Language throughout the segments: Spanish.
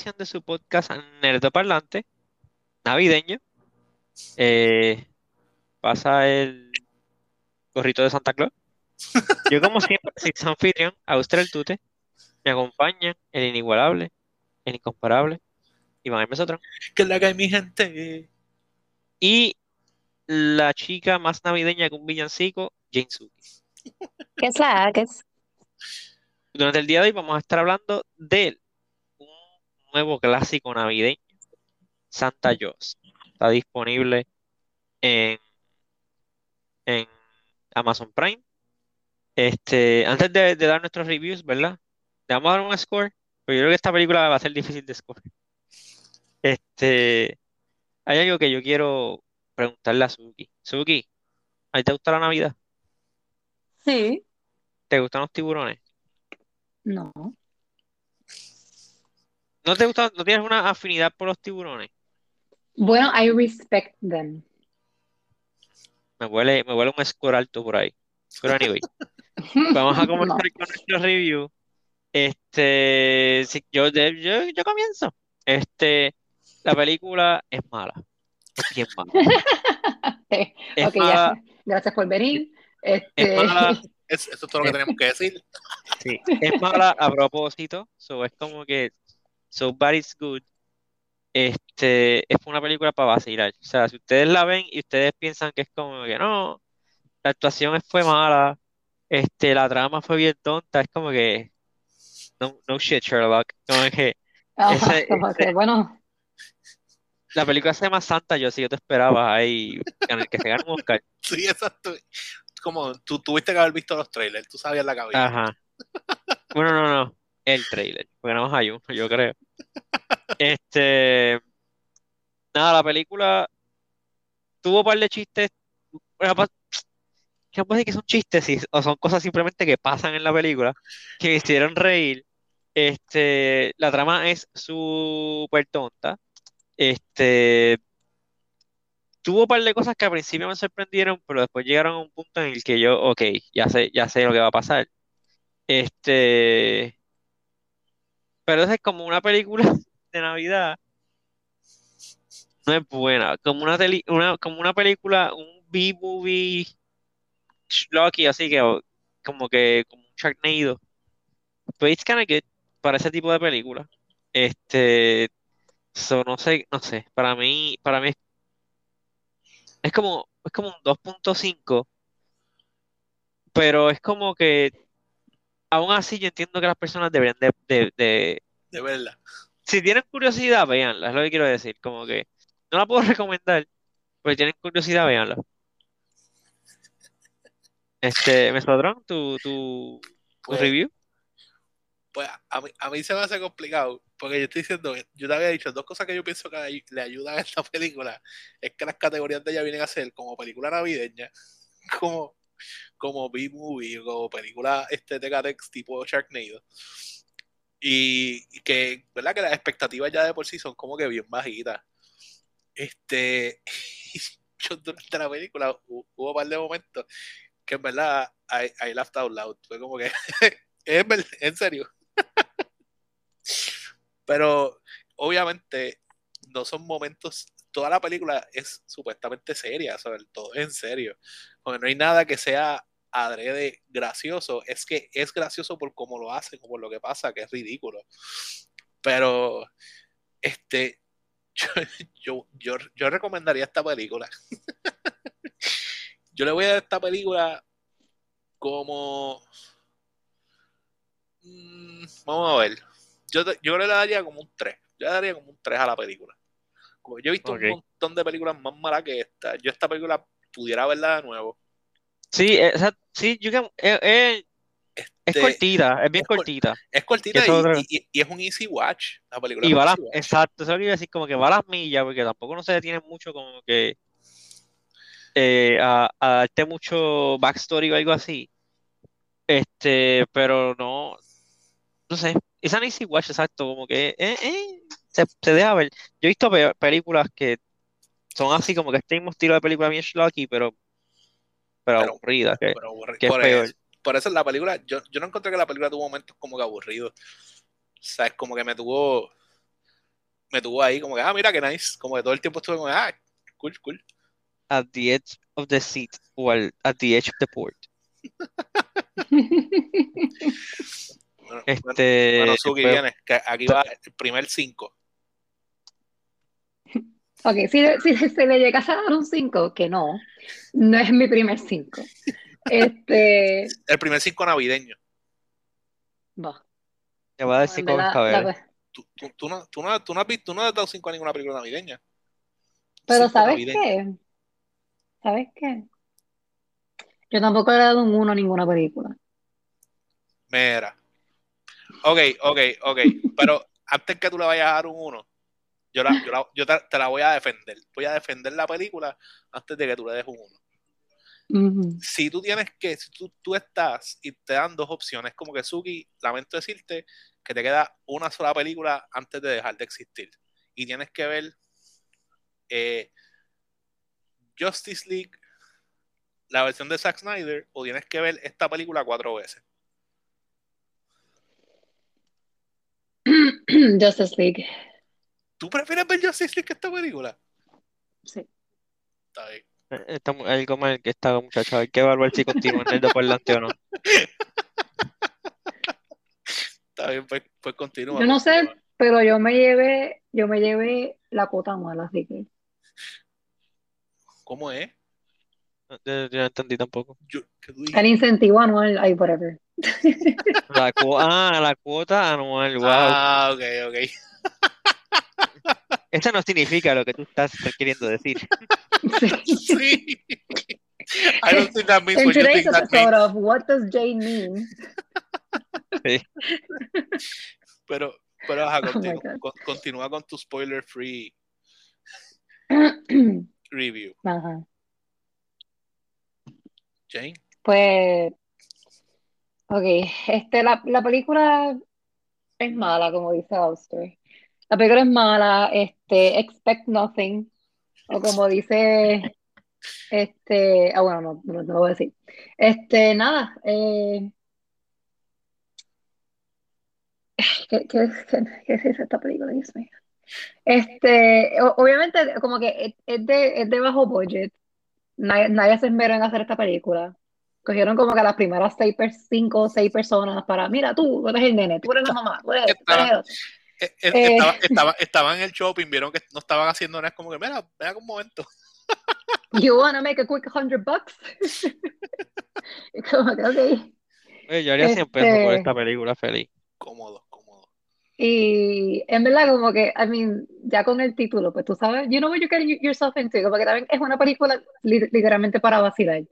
edición de su podcast Nerdo Parlante, navideño. Eh, pasa el gorrito de Santa Claus. Yo, como siempre, soy anfitrión, Austria el Tute. Me acompaña el inigualable, el incomparable, Iván Mesotron. Que la haga mi gente. Y la chica más navideña que un villancico, Jane Suki. ¿Qué es la que es? Durante el día de hoy vamos a estar hablando de un nuevo clásico navideño, Santa Claus. Está disponible en, en Amazon Prime. Este, antes de, de dar nuestros reviews, ¿verdad? Le vamos a dar un score, pero yo creo que esta película va a ser difícil de score. Este, hay algo que yo quiero preguntarle a Suki. Suki, ¿a ti te gusta la Navidad? Sí. ¿Te gustan los tiburones? No. ¿No te gusta, no tienes una afinidad por los tiburones? Bueno, I respect them. Me huele, me huele un score alto por ahí. Pero anyway, vamos a No. comenzar con nuestro review. Este, yo, yo, yo comienzo. Este, la película es mala. Es bien mala. Eh, Es mala. Gracias por venir. es Este, mala, Es- eso es todo lo que tenemos que decir. sí, es mala a propósito. So, es como que So Bad It's Good. Este, es una película para vacilar. O sea, si ustedes la ven y ustedes piensan que es como que no, la actuación fue mala, este, la trama fue bien tonta, es como que no, no shit, Sherlock. Como que ajá, ese, como que, ese- bueno, la película se llama Santa, yo sí, yo te esperaba ahí en el que se gane un Oscar. Sí, exacto. Como tú tuviste que haber visto los trailers, tú sabías la cabeza. Ajá. Bueno, no, no, el trailer, porque nada más yo creo. Este, nada, la película tuvo un par de chistes, que decir que son chistes, o son cosas simplemente que pasan en la película, que hicieron reír. Este, la trama es súper tonta. Este, tuvo un par de cosas que al principio me sorprendieron, pero después llegaron a un punto en el que yo, ok, ya sé, ya sé lo que va a pasar. Este, pero es como una película de Navidad, no es buena, como una, teli- una, como una película, un B-movie schlocky, así que como que como un Sharknado. But it's kinda good para ese tipo de película. Este, so, no sé, no sé, para mí, para mí es, es como, es como un 2.5, pero es como que aún así yo entiendo que las personas deberían de, de, de- De verdad. si tienen curiosidad, véanla, es lo que quiero decir, como que no la puedo recomendar, pero si tienen curiosidad, véanla. Este, Mesotron, tu, tu, tu Pues, review. pues a mí, a mí se me hace complicado. Porque yo estoy diciendo, yo te había dicho dos cosas que yo pienso que le ayudan a esta película. Es que las categorías de ella vienen a ser como película navideña, como, como B-movie, o película este Tecatex tipo Sharknado. Y, y que, ¿verdad? Que las expectativas ya de por sí son como que bien bajitas. Este, yo durante la película hu- hubo un par de momentos que en verdad I, I laughed out loud. Fue como que, en serio. Pero obviamente no son momentos, toda la película es supuestamente seria, sobre todo en serio. Porque no hay nada que sea adrede gracioso, es que es gracioso por cómo lo hacen o por lo que pasa, que es ridículo. Pero este yo, yo, yo, yo recomendaría esta película. yo le voy a dar esta película como mm, vamos a ver. Yo, yo le daría como un 3. Yo le daría como un 3 a la película. Yo he visto un montón de películas más malas que esta. Yo esta película pudiera verla de nuevo. Sí, esa- sí, you can- eh, eh, es Este, cortita, es bien es cor- cortita. es cortita y, es un easy watch. La película Y es un va a las, easy watch. exacto, eso es lo que iba a decir, como que va a las millas, porque tampoco no se detiene mucho como que eh, a, a darte mucho backstory o algo así. Este, pero no, no sé, esa no Easy Watch, exacto, como que eh, eh, se, se deja ver. Yo he visto pe- películas que son así como que este mismo estilo de película bien schlocky, pero, pero Pero- aburrida, que, Pero que es por, peor. eso, por eso la película, yo, yo no encontré que la película tuvo momentos como que aburridos. ¿Sabes? Como que me tuvo. Me tuvo ahí, como que, ah, mira qué nice. Como que todo el tiempo estuve como, ah, cool, cool. At the edge of the seat o al- at the edge of the port. Bueno, Este, bueno, Suki, vienes, que aquí va el primer 5. Ok, si, si se le llegase a dar un 5, que no, no es mi primer 5. Este, El primer 5 navideño. va. te voy a decir la- bebé. Tú, tú, tú no, tú, no, tú no has visto, tú no has dado 5 a ninguna película navideña. Pero Cinco ¿sabes navideño. qué? ¿Sabes qué? Yo tampoco le he dado un 1 a ninguna película. Mira. Ok, ok, ok. Pero antes que tú le vayas a dar un 1, yo, la, yo, la- yo te, te la voy a defender. Voy a defender la película antes de que tú le des un 1. Ujú. Si tú tienes que, si tú, tú estás y te dan dos opciones, como que Suki, lamento decirte que te queda una sola película antes de dejar de existir. Y tienes que ver eh, Justice League, la versión de Zack Snyder, o tienes que ver esta película cuatro veces. Justice League. ¿Tú prefieres ver Justice League que esta película? Sí. Está bien. Eh, Está algo mal que está, muchacho. Hay que evaluar si continúa en el de por delante o no. Está bien, pues, pues continúa. Yo no sé, continúa. pero yo me llevé, yo me llevé la cuota mala, así que. ¿Cómo es? Yo, yo no entendí tampoco. Yo, ¿qué tú El incentivo anual, ay, whatever. La ah, la cuota anual, wow. Ah, ok, ok. Eso no significa lo que tú estás queriendo decir. Sí. Sí. I don't think that means In what you today's episode of What Does Jane Mean? Pero, pero ajá, Oh continúa, God. con- continúa con tu spoiler free review. Ajá. Jane. Pues, ok, este, la, la película es mala, como dice Auster. La película es mala, este, expect nothing, o como dice, este, ah, bueno, no, no, no lo voy a decir. Este, nada, eh, ¿qué, qué, qué, qué es esta película? Dios mío. Este, o- obviamente, como que es, de, es de bajo budget. Nadie, nadie se esmeró en hacer esta película. Cogieron como que las primeras seis, cinco o seis personas para, mira, tú, tú eres el nene, tú eres la mamá, tú eres, tú eres el otro. Eh, eh, Eh. estaba, estaba, estaba en el shopping, vieron que no estaban haciendo nada, es como que, mira, mira un momento. You wanna make a quick hundred bucks? Y como que, ok. Oye, yo haría 100 pesos por Este- esta película feliz. Cómodo, cómodo. Y en verdad, como que, I mean, ya con el título, pues tú sabes, you know what you're getting yourself into, como que también es una película li- literalmente para vacilar.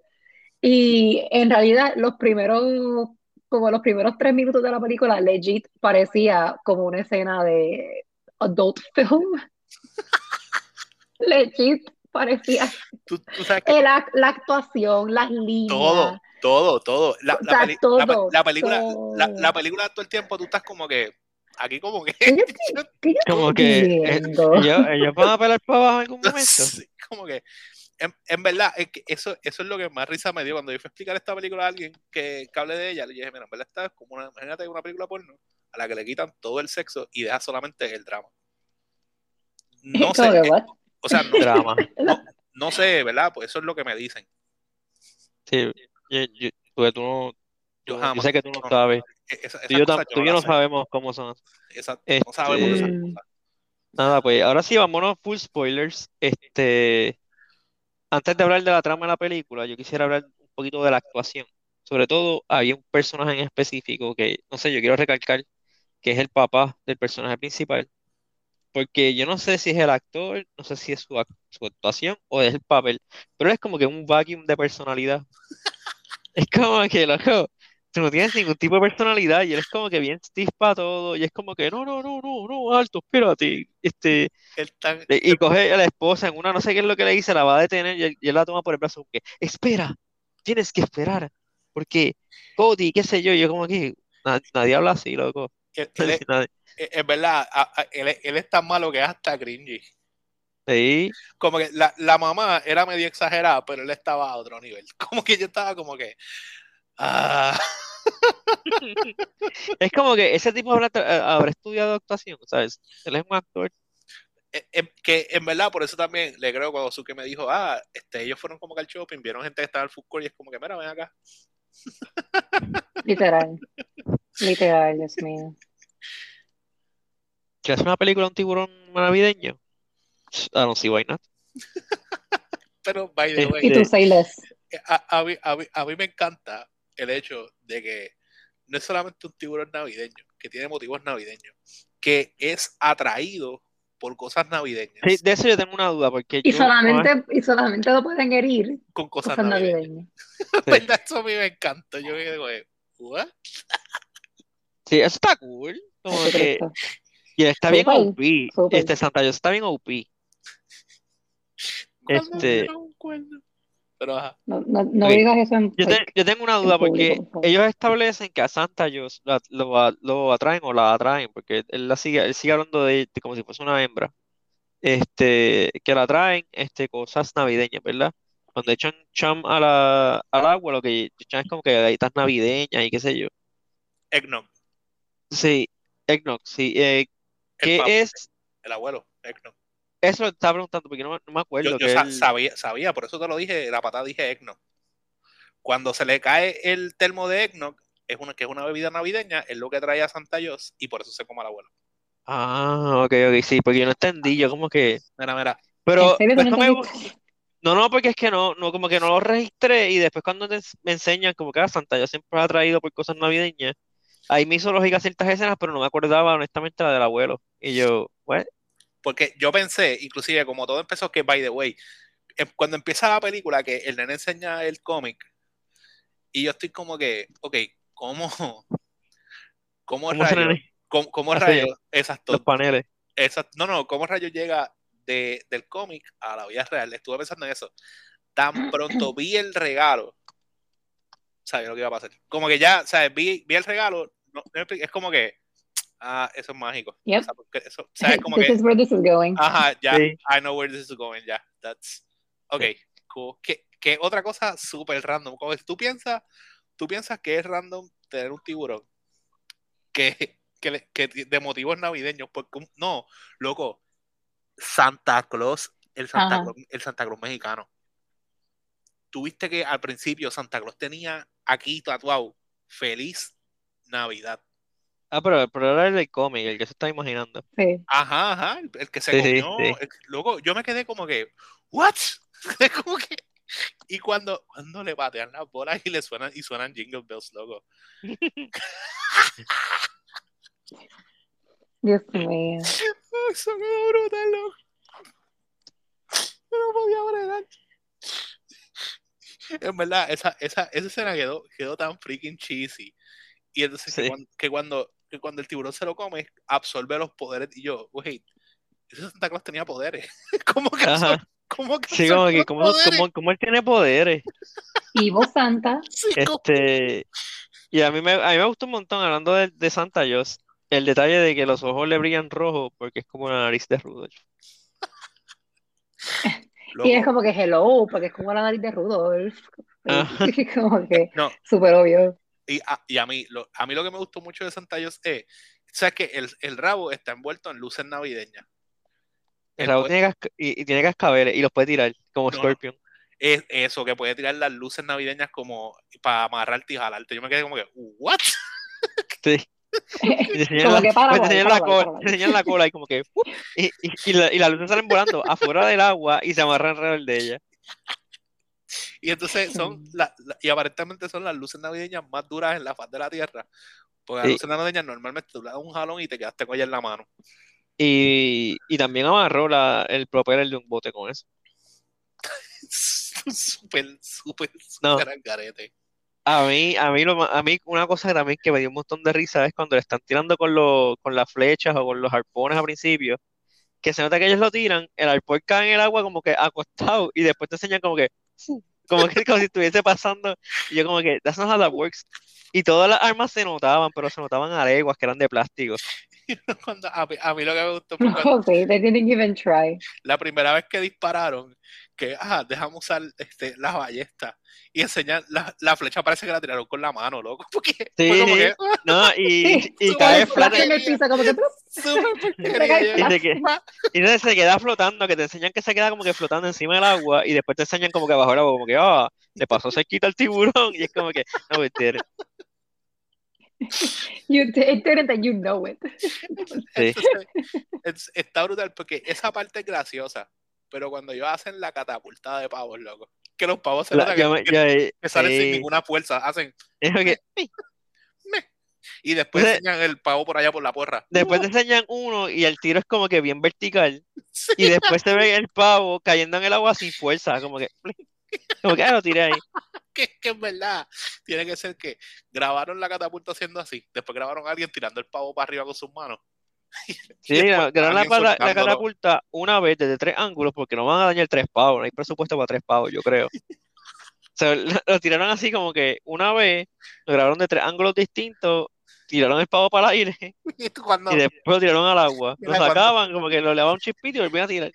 Y en realidad, los primeros, como los primeros tres minutos de la película, legit parecía como una escena de adult film. Legit parecía. Tú, tú sabes que El ac- la actuación, las líneas. todo, todo, todo. La, O la sea, peli- la pe- todo, la película, la, todo. la película todo el tiempo tú estás como que, aquí como que, ¿Qué yo qué yo Como que eh, viendo? ellos, ellos van a pelar para abajo en algún momento. Sí, como que en, en verdad es que eso, eso es lo que más risa me dio cuando yo fui a explicar esta película a alguien que, que hable de ella le dije mira en verdad esta es como una imagínate una película porno a la que le quitan todo el sexo y deja solamente el drama no sé que, eh, o sea no, Drama. no, no sé verdad pues eso es lo que me dicen Sí, yo, yo- porque tú no, yo jamás yo sé que tú no sabes. esa- Tú yo, tú yo no sabemos cómo son. Exacto, Este- no sabemos de esas cosas Nada, pues ahora sí, vámonos full spoilers. Este, antes de hablar de la trama de la película, yo quisiera hablar un poquito de la actuación. Sobre todo, había un personaje en específico que, no sé, yo quiero recalcar que es el papá del personaje principal. Porque yo no sé si es el actor, no sé si es su, ac- su actuación o es el papel, pero es como que un vacuum de personalidad. Es como que, loco, tú no tienes ningún tipo de personalidad y él es como que bien stiff para todo y es como que, no, no, no, no, no, alto, espérate. Este, tan- y coge a la esposa en una, no sé qué es lo que le dice, la va a detener y él, y él la toma por el brazo, que, espera, tienes que esperar, porque Cody, qué sé yo, yo como que, na- nadie habla así, loco. él- él es- Nadie- es es verdad a- a- él, es- él es tan malo que es hasta cringy Sí, como que la, la mamá era medio exagerada, pero él estaba a otro nivel. Como que yo estaba como que. Ah, Es como que ese tipo habrá, tra- habrá estudiado actuación, ¿sabes? Él es un actor. Eh, eh, que en verdad, por eso también le creo cuando Suke me dijo, ah, este, ellos fueron como que al shopping, vieron gente que estaba food court y es como que, mira, ven acá. Literal. Literal, Dios mío. ¿Quieres una película de un tiburón navideño? I don't see why not. Pero, by the Este- way, Y tú, say less. a, a mí, a, mí, a mí me encanta el hecho de que no es solamente un tiburón navideño, que tiene motivos navideños, que es atraído por cosas navideñas, Sí, de eso yo tengo una duda, porque Y yo- solamente, y solamente lo pueden herir con cosas, cosas navideñas. navideñas. Sí. ¿Verdad? Eso a mí me encanta. Yo me digo, ¿what? Sí, eso está cool. Como que, y él está bien OP. Este Santa Claus está bien OP. Este- cuerno. Pero ajá. No, no, no digas eso en Yo, te- yo tengo una duda público, porque por ellos establecen que a Santa la- lo, lo atraen o la atraen, porque él la sigue, él sigue hablando de, de como si fuese una hembra. Este, que la atraen este, cosas navideñas, ¿verdad? Cuando echan cham a la, al agua, lo que echan es como que galletas navideñas y qué sé yo. Eggnog, Sí, eggnog, sí. Eh, el, ¿qué papá, es? el abuelo, Eggnog. Eso lo estaba preguntando porque no, me- no me acuerdo Yo, yo que sa- él- sabía, sabía, por eso te lo dije, la patada dije Eggnog. Cuando se le cae el termo de Eggnog, es una, que es una bebida navideña, es lo que trae a Santa Claus y por eso se come al abuelo. Ah, ok, ok, sí, porque yo no entendí, yo como que... Mira, mira. Pero ¿En serio tú no me? No, no, porque es que no, no, como que no lo registré y después cuando te me enseñan como que ah, Santa yo siempre lo ha traído por cosas navideñas, ahí me hizo lógica ciertas escenas, pero no me acordaba honestamente la del abuelo. Y yo, ¿what? Porque yo pensé, inclusive como todo empezó, que by the way, em- cuando empieza la película, que el nene enseña el cómic, y yo estoy como que, ok, ¿cómo, cómo ¿Cómo rayos, cómo, cómo rayos, exacto, los paneles? exacto, no, no, cómo rayos llega de, del cómic a la vida real? Estuve pensando en eso. Tan pronto vi el regalo, sabía lo que iba a pasar. Como que ya, ¿sabes? Vi, vi el regalo, no- es como que, ah, eso es mágico. Yep. O sea, porque eso, ¿sabes? Como This que, is where this is going. Ajá, ya. Sí. I know where this is going, ya. That's. Ok, cool. ¿Qué, qué otra cosa súper random? Como tú piensas, tú piensas que es random tener un tiburón que, que, le- que de motivos navideños, porque no, loco, Santa Claus, el Santa Ajá. Claus, el Santa Claus mexicano. Tuviste que al principio Santa Claus tenía aquí tatuado Feliz Navidad. Ah, pero, pero era el del cómic, el que se está imaginando. Sí. Ajá, ajá, el, que se Sí, sí, comió. sí. el- loco, yo me quedé como que, ¿what? Es como que. Y cuando, cuando le batean las bolas y le suenan, y suenan jingle bells, loco. Dios mío. Eso quedó brutal, loco. Yo no podía bregar. En verdad, esa, esa, esa escena quedó, quedó tan freaking cheesy. Y entonces que, Sí. cuando, que, cuando, que cuando el tiburón se lo come, absorbe los poderes. Y yo, wait, ese Santa Claus tenía poderes. ¿Cómo que, cómo que Sí, como que, poderes? como, como él tiene poderes. Y vos, Santa, Sí, ¿cómo? Este, y a mí me, a mí me gustó un montón, hablando de, de Santa Claus, el detalle de que los ojos le brillan rojo porque es como la nariz de Rudolph. y es como que hello, porque es como la nariz de Rudolph. Ajá. Como que No. súper obvio. Y, a, y a mí, lo, a mí lo que me gustó mucho de Santa Claus es, ¿sabes que el, el rabo está envuelto en luces navideñas? El El rabo tiene casca- y, y tiene cascabeles y los puede tirar, como No. Scorpion. Es eso, que puede tirar las luces navideñas como para amarrarte y jalarte. Yo me quedé como que, ¿what? Sí. Enseñan la, para, pues enseñan para, la vale, cola, enseñan la cola y como que ¡fup! y, y, y, la- y las luces salen volando afuera del agua y se amarran alrededor de ella. Y entonces son, la- la- y aparentemente son las luces navideñas más duras en la faz de la tierra. Porque las luces navideñas normalmente tú le das un jalón y te quedaste con ella en la mano. Y, y también amarró la, el propeller de un bote con eso. súper, súper, No. súper al garete. A mí, a mí, lo, a mí una cosa que también que me dio un montón de risa es cuando le están tirando con, los con las flechas o con los arpones al principio, que se nota que ellos lo tiran, el arpón cae en el agua como que acostado y después te enseñan como que, como que como si estuviese pasando, y yo como que, that's not how that works. Y todas las armas se notaban, pero se notaban a leguas que eran de plástico. Cuando- a, mí, a mí lo que me gustó fue cuando No, sí, they didn't even try. la primera vez que dispararon, que, ah, dejamos usar este, las ballestas y enseñan, la, la flecha parece que la tiraron con la mano, loco, porque Sí, fue como que, No, y, Sí, y cae Como flota flash en el piso, como que ¡plup! súper te cae porquería. y se, entonces queda flotando, que te enseñan que se queda como que flotando encima del agua y después te enseñan como que bajo el agua, como que, ah, le pasó cerquita al tiburón y es como que, no, it. You it didn't and you know it. Sí. Entonces, es- está brutal porque esa parte es graciosa, pero cuando ellos hacen la catapultada de pavos, loco, que los pavos se La- nota yo que, me- que- yo, eh, que salen sin sí. ninguna fuerza, hacen Es como que- y después Entonces- enseñan el pavo por allá por la porra. después te enseñan uno y el tiro es como que bien vertical Sí, y después se ve el pavo cayendo en el agua sin fuerza, como que, como que, ah, lo tiré ahí. que, que es verdad. Tiene que ser que grabaron la catapulta haciendo así, después grabaron a alguien tirando el pavo para arriba con sus manos. Sí, grabaron la, la soltándolo. catapulta una vez desde tres ángulos porque no van a dañar tres pavos, no hay presupuesto para tres pavos, yo creo. O sea, lo, tiraron así como que una vez, lo grabaron de tres ángulos distintos, tiraron el pavo para el aire Y después lo tiraron al agua. Lo sacaban, como que lo levaban un chispito y volvían a tirar.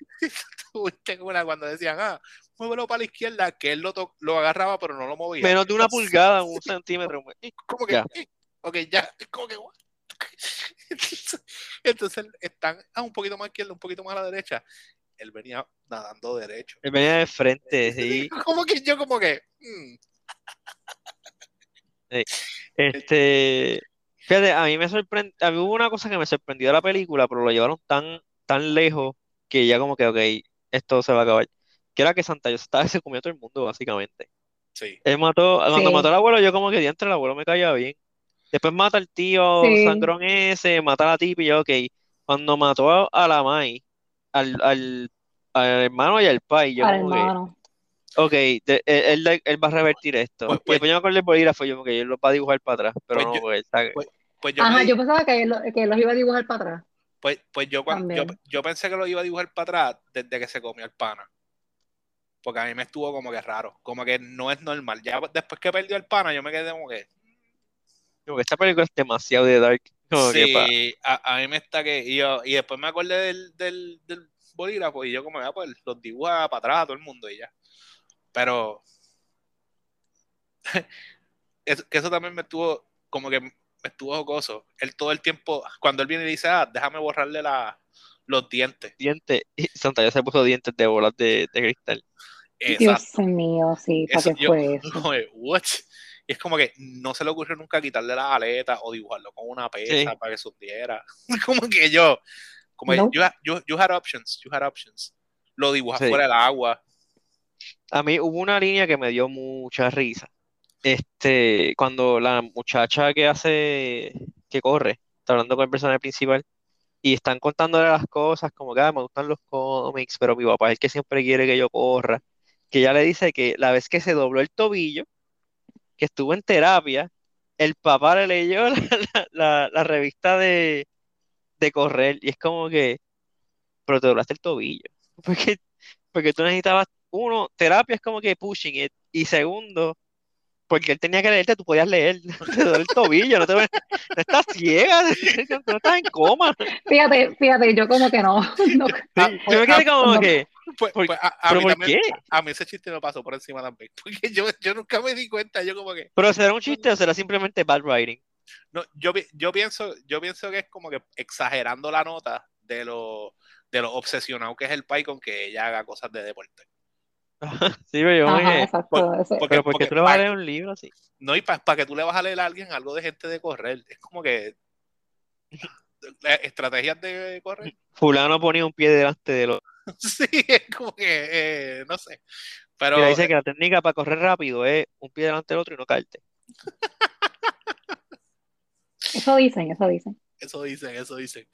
tuviste una cuando decían, ah, muévelo para la izquierda, que él lo, lo agarraba pero no lo movía. Menos de una pulgada, un centímetro. Como que, Ya. ok, ya, como que? Entonces, entonces están a un poquito más a la izquierda, un poquito más a la derecha. Él venía nadando derecho. Él venía de frente, sí. Como que yo, como que, mm, Este, fíjate, a mí me sorprendió, a mí hubo una cosa que me sorprendió de la película, pero lo llevaron tan, tan lejos que ya como que, ok, esto se va a acabar. Que era que Santa Yosita se comió a todo el mundo, básicamente. sí. Él mató, cuando Sí. mató al abuelo, yo como que diantre, el abuelo me caía bien. Después mata al tío Sí. sangrón ese, mata a la tipa y yo, ok. Cuando mató a, a la Mai, al, al, al hermano y al pai, yo Al como que, hermano. ok, de- él, él- él va a revertir esto. Pues- y pues- después yo me acordé del bolígrafo, yo como que él lo va a dibujar para atrás, pero Pues no, yo- él está- Pues yo, Ajá, me yo pensaba que, él lo- que los iba a dibujar para atrás. pues, pues yo, cuando, yo, yo pensé que lo iba a dibujar para atrás desde que se comió el pana. Porque a mí me estuvo como que raro. Como que no es normal. Ya después que perdió el pana, yo me quedé como que. Como que esta película es demasiado de dark. Como que pa- Sí, a, a mí me está que. Y, yo, y después me acordé del, del, del bolígrafo y yo, como, ah, pues los dibuja para atrás a todo el mundo y ya. Pero. es- que eso también me estuvo. Como que me estuvo jocoso. Él todo el tiempo. Cuando él viene y dice, ah, déjame borrarle la, los dientes. dientes, y Santa ya se puso dientes de bolas de, de cristal. Exacto. Dios mío, sí, ¿para Eso qué yo- fue eso? Que, what? Y es como que no se le ocurrió nunca quitarle las aletas o dibujarlo con una pesa Sí. para que se hundiera. Como que yo, como que you, ha- you- you had options, you had options. Lo dibujas Sí. fuera del agua. A mí hubo una línea que me dio mucha risa. Este, cuando la muchacha que hace, que corre, está hablando con el personaje principal, y están contándole las cosas, como que "Ah, me gustan los cómics, pero mi papá es el que siempre quiere que yo corra. Que ella le dice que la vez que se dobló el tobillo, que estuvo en terapia, el papá le leyó la, la- la revista de, de correr, y es como que, pero te doblaste el tobillo. Porque, porque tú necesitabas, uno, terapia es como que pushing it, y segundo, porque él tenía que leerte, tú podías leer, te duele el tobillo, no, te, no estás ciega, no estás en coma. Fíjate, fíjate, yo como que no. no Yo me quedé como no. que, Pues, ¿Por- pues, a, a ¿pero mí por también- qué? a mí ese chiste me pasó por encima también. Porque yo, yo nunca me di cuenta, yo como que, ¿Pero será un chiste o será simplemente bad writing? no, yo, yo pienso, yo pienso que es como que exagerando la nota de lo, de lo obsesionado que es el pai con que ella haga cosas de deporte. Sí, pero yo me Ajá, exacto. Por- porque- ¿pero por qué porque tú le vas a pa- leer un libro así? No, y para que tú le vas a leer a alguien algo de gente de correr. Es como que estrategias de correr. Fulano ponía un pie delante del otro. Sí, es como que, eh, no sé. Pero Mira, dice que la técnica para correr rápido es un pie delante del otro y no caerte. Eso dicen, eso dicen. eso dicen, eso dicen.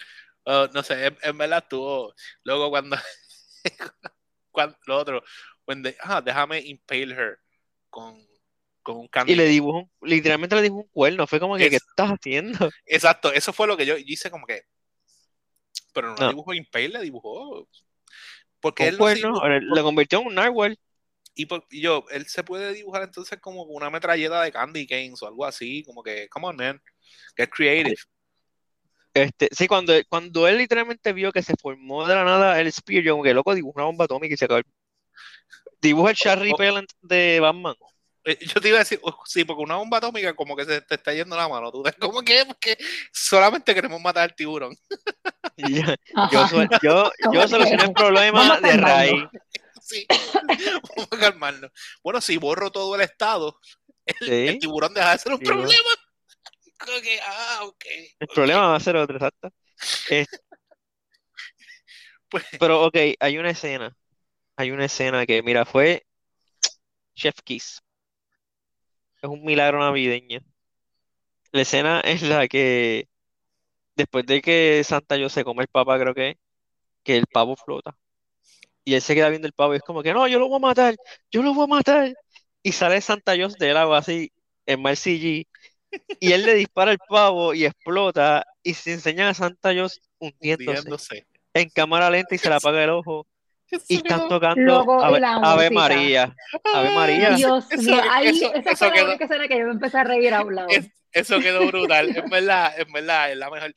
Oh, no sé, en, en verdad estuvo. Luego cuando, cuando lo otro, when they- ah, déjame impale her con, con un candy. Y le dibujó, literalmente le dibujó un cuerno. Fue como que, Es- ¿qué estás haciendo? Exacto, eso fue lo que yo, yo hice como que. Pero no, No. dibujó impale, le dibujó. Porque Un él cuerno, dibujó- le convirtió en un narwhal. Y, por- y yo, él se puede dibujar entonces como una metralleta de candy canes o algo así, como que, come on, man, get creative. Este, sí, cuando, cuando él literalmente vio que se formó de la nada el Spear, yo como que loco dibujó una bomba atómica y se acabó. Dibuja el Sharry Oh. De Batman. Eh, Yo te iba a decir, oh, sí, porque una bomba atómica como que se te está yendo la mano. ¿Tú ¿Cómo que? Porque solamente queremos matar al tiburón. Yo, yo, yo, yo solucioné el problema de raíz. Sí, vamos a calmarnos. Bueno, si borro todo el estado, el, tiburón deja de ser un Sí, problema. Que, ah, ok. el problema va a ser otro, exacto. Es- Pues, pero, ok, hay una escena. Hay una escena que, mira, fue Chef Kiss. Es un milagro navideño. La escena es la que, después de que Santa Yo se come el papa, creo que, que el pavo flota. Y él se queda viendo el pavo y es como que, no, yo lo voy a matar, yo lo voy a matar. Y sale Santa Yo del agua así, en mal CG. Y él le dispara el pavo y explota. Y se enseña a Santa Yo hundiéndose hundiéndose. en cámara lenta y se le apaga el ojo. Eso Y están tocando Ave, Ave. María. Ave Ay, María. Dios Eso- mío, ahí, eso- esa eso fue la quedó- única escena que yo me empecé a reír a un lado. Es- Eso quedó brutal. En verdad, en verdad, es la mejor.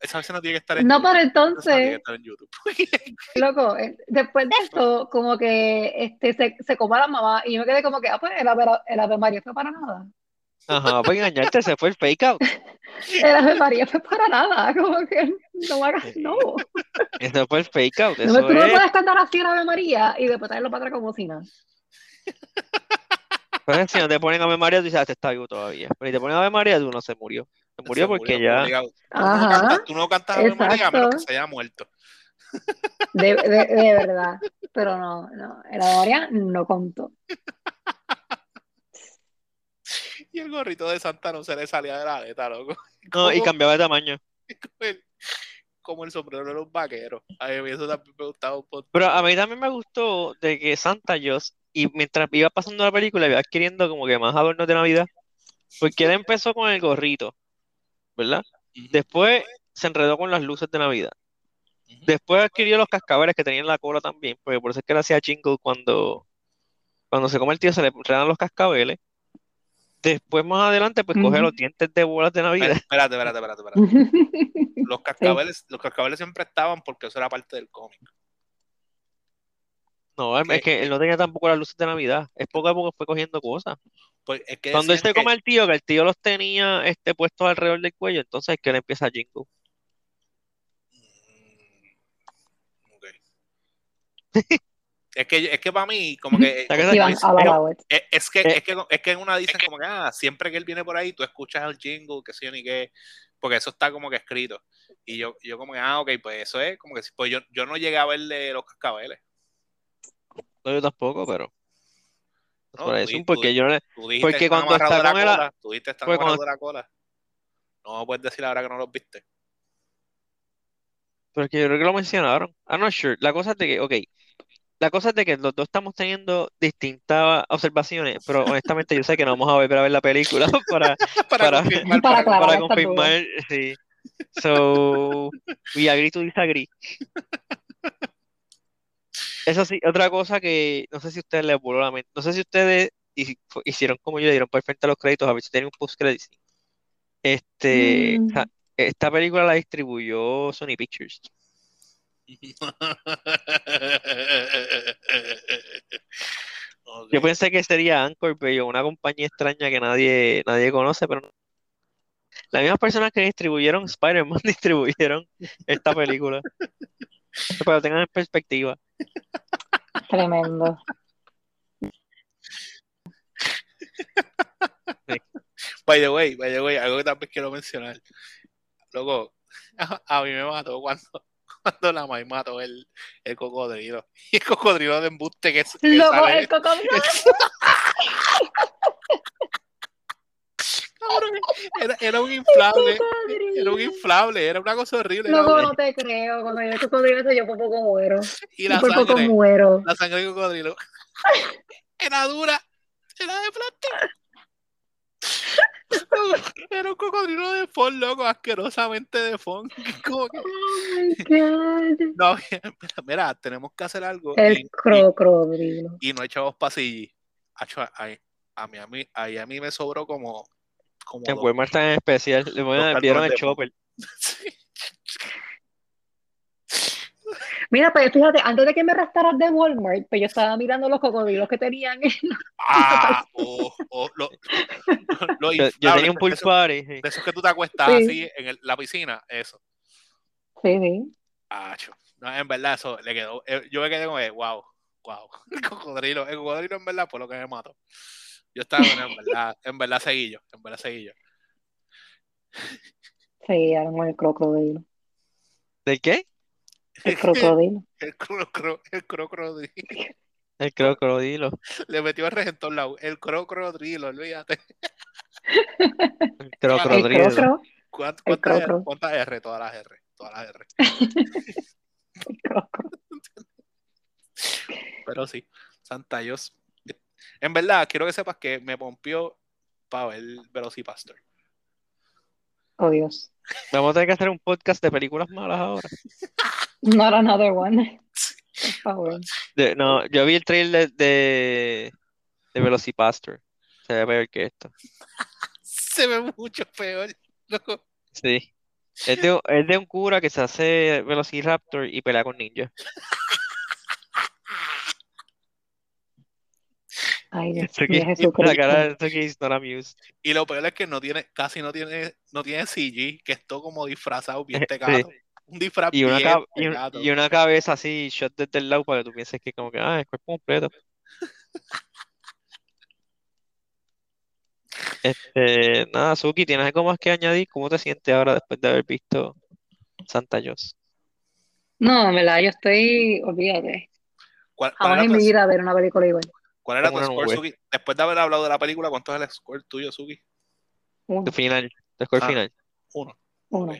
Esa escena tiene que estar en No, pero escena tiene que entonces, estar en YouTube. loco, eh, después de esto, como que este, se, se coma la mamá y yo me quedé como que, ah, pues el Ave, el Ave María fue para nada. Ajá, para engañarte, se fue el fake out. El Ave María fue para nada, como que no hagas, no. Ese fue el fake out. No, Eso me- tú no es. puedes cantar así el Ave María y después traerlo para atrás como si nada. Pues, si no te ponen Ave María, tú dices, ah, este está vivo todavía. Pero si te ponen Ave María, tú no se murió. Se murió Se porque murió ya. obligado. Tú no Ajá, cantas, tú no cantas Ave María a menos que se haya muerto. De, de, de verdad. Pero no, no, el Ave María no contó. Y el gorrito de Santa no se le salía de la aleta, loco. No, y cambiaba de tamaño. como el, como el sombrero de los vaqueros. A mí eso también me gustaba un poco. Pero a mí también me gustó de que Santa Claus, y mientras iba pasando la película, iba adquiriendo como que más adornos de Navidad. Porque él empezó con el gorrito, ¿verdad? Después se enredó con las luces de Navidad. Después adquirió los cascabeles que tenían la cola también, porque por eso es que él hacía jingle cuando, cuando se come el tío, se le enredan los cascabeles. Después, más adelante, pues coge Ujú. los dientes de bolas de Navidad. Espérate, espérate, espérate, espérate. Los cascabeles, los cascabeles siempre estaban porque eso era parte del cómic. No, es, ¿Qué? es que él no tenía tampoco las luces de Navidad. Es poco a poco fue cogiendo cosas. Pues es que Cuando él se come al tío, que el tío los tenía este, puestos alrededor del cuello, entonces es que él empieza a jingle. Mm, ok. Es que, es que para mí, como que, it. es, que, Eh. es, que, es que en una dicen como que, ah, siempre que él viene por ahí, tú escuchas el jingle, que sé yo ni qué, porque eso está como que escrito. Y yo, yo como que, ah, ok, pues eso es, como que, pues yo, yo no llegué a verle los cascabeles. No, yo tampoco, pero. No, por eso, porque tú- yo no le- Tú dijiste Porque cuando está con la tú dijiste están cuando- de la cola. No puedes decir ahora que no los viste. Pero es que yo creo que lo mencionaron. I'm not sure. La cosa es de que, ok. La cosa es de que los dos estamos teniendo distintas observaciones, pero honestamente yo sé que no vamos a volver a ver la película para, Para, Para- confirmar, para para aclarar. para estas confirmar. Sí. So, we agree to disagree. Eso sí, otra cosa que no sé si ustedes les voló la mente. No sé si ustedes hicieron como yo, le dieron por frente a los créditos a ver si tienen un post credit. Este, Mm. o sea, esta película la distribuyó Sony Pictures. Yo pensé que sería Anchor Bay o una compañía extraña que nadie, nadie conoce, pero no. Las mismas personas que distribuyeron Spider-Man distribuyeron esta película. Para que tengan en perspectiva. Tremendo. By the way, by the way, algo que también quiero mencionar. Luego, a, a mí me mató cuando, cuando la May mató el, el cocodrilo. Y el cocodrilo de embuste que, que Loco, sale- el cocodrilo. Era, era un inflable. Era un inflable, era una cosa horrible. Era- no te creo. Cuando yo el cocodrilo, yo por poco muero. y la por poco sangre, muero. la sangre del cocodrilo. Era dura, era de plástico. Era un cocodrilo de fond, loco, asquerosamente de. Como que- Oh my God. No, mira, mira, tenemos que hacer algo. y- El y- crocodrilo. y no echamos pasillos. A, a mí, a mí, ahí a mí me sobró como, como En Walmart está en especial. Le vieron el Chopper. Sí. Mira, pues fíjate, antes de que me arrastraras de Walmart, pues yo estaba mirando los cocodrilos que tenían en Ah, oh, Yo, yo tenía un pool party. De esos que tú te acuestas Sí. así en el- la piscina, eso. Sí, sí. Acho. No, en verdad, eso le quedó. eh, Yo me quedé como, de, wow, wow. El cocodrilo, el cocodrilo en verdad fue lo que me mató. Yo estaba con él, en verdad, en verdad seguí yo, en verdad seguí yo. Sí, con el crocodilo. ¿Del qué? El crocodilo. El crocro, el crocodilo. El crocodilo. Le metió el en todos lados. El crocodilo, olvídate. Crocro. ¿Cuántas, R? Todas las R. Todas las R. Pero sí, Santa Dios. En verdad, quiero que sepas que me pompió para ver Velocipastor. Oh, Dios. Vamos a tener que hacer un podcast de películas malas ahora. Not another one. Por favor. De- no, yo vi el trailer de, de Velocipastor. Se ve peor que esto. Se ve mucho peor. loco. Sí. Es de, es de un cura que se hace Velociraptor y pelea con ninjas. Ay, Dios Eso mío. La cara de not amused. Y lo peor es que no tiene, casi no tiene, no tiene CG, que es todo como disfrazado bien Sí. tecato. Un disfraz Y una, bien y, un- y una cabeza así, shot desde el lado para que tú pienses que como que, ah, es cuerpo completo. Este, nada, Suki, ¿tienes algo más que añadir? ¿Cómo te sientes ahora después de haber visto Santa Claus? No, en verdad, yo estoy, olvídate. ¿Cuál, cuál Jamás en mi vida ver una película igual. cuál era tu score, nube. Suki? Después de haber hablado de la película, ¿cuánto es el score tuyo, Suki? Uno, Tu final, tu score Ah. final. Uno. uno.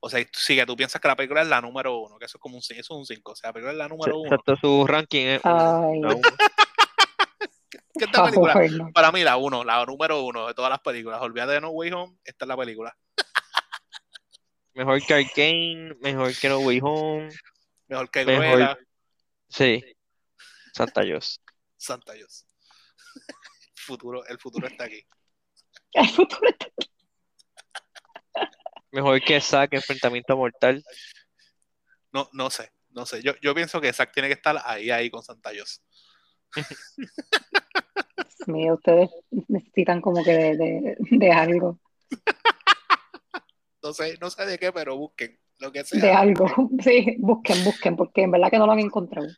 O sea, sí que tú piensas que la película es la número uno, que eso es como un, eso es un 5. O sea, la película es la número uno. Exacto, su ranking es Ay, la uno. ¿Qué esta película? favor, no. Para mí, la uno, la número uno de todas las películas. Olvídate de No Way Home, esta es la película. Mejor que Arcane, mejor que No Way Home. Mejor que Mejor. Sí, Santa Claus. Santa Dios. El futuro, el futuro está aquí. El futuro está- Mejor que Zack, Enfrentamiento Mortal. No, no sé, no sé. Yo, yo pienso que Zack tiene que estar ahí, ahí con Santa Dios. Dios mío, ustedes necesitan como que de, de, de algo, No sé, no sé de qué, pero busquen lo que de sea. algo. Sí, busquen, busquen, porque en verdad que no lo han encontrado.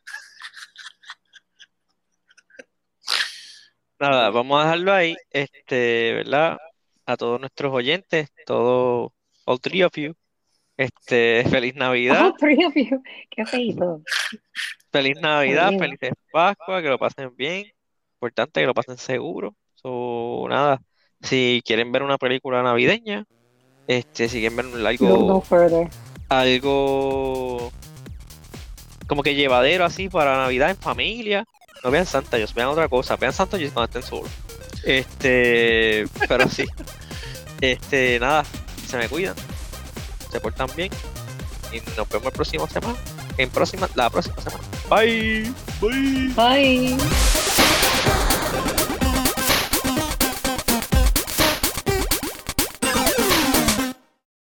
Nada, vamos a dejarlo ahí. Este, ¿verdad? A todos nuestros oyentes, todos, all three of you. Este, feliz Navidad, Oh, three of you. Qué feito. feliz Navidad, felices Pascua, que lo pasen bien. Importante que lo pasen seguro. So, nada, si quieren ver una película navideña, este, si quieren ver no algo, algo como que llevadero así para Navidad en familia. No vean Santa Dios, vean otra cosa, vean Santa Dios cuando estén solos. Este, pero sí. Este, nada, se me cuidan, se portan bien y nos vemos el próximo semana, en próxima, la próxima semana. Bye. Bye. Bye.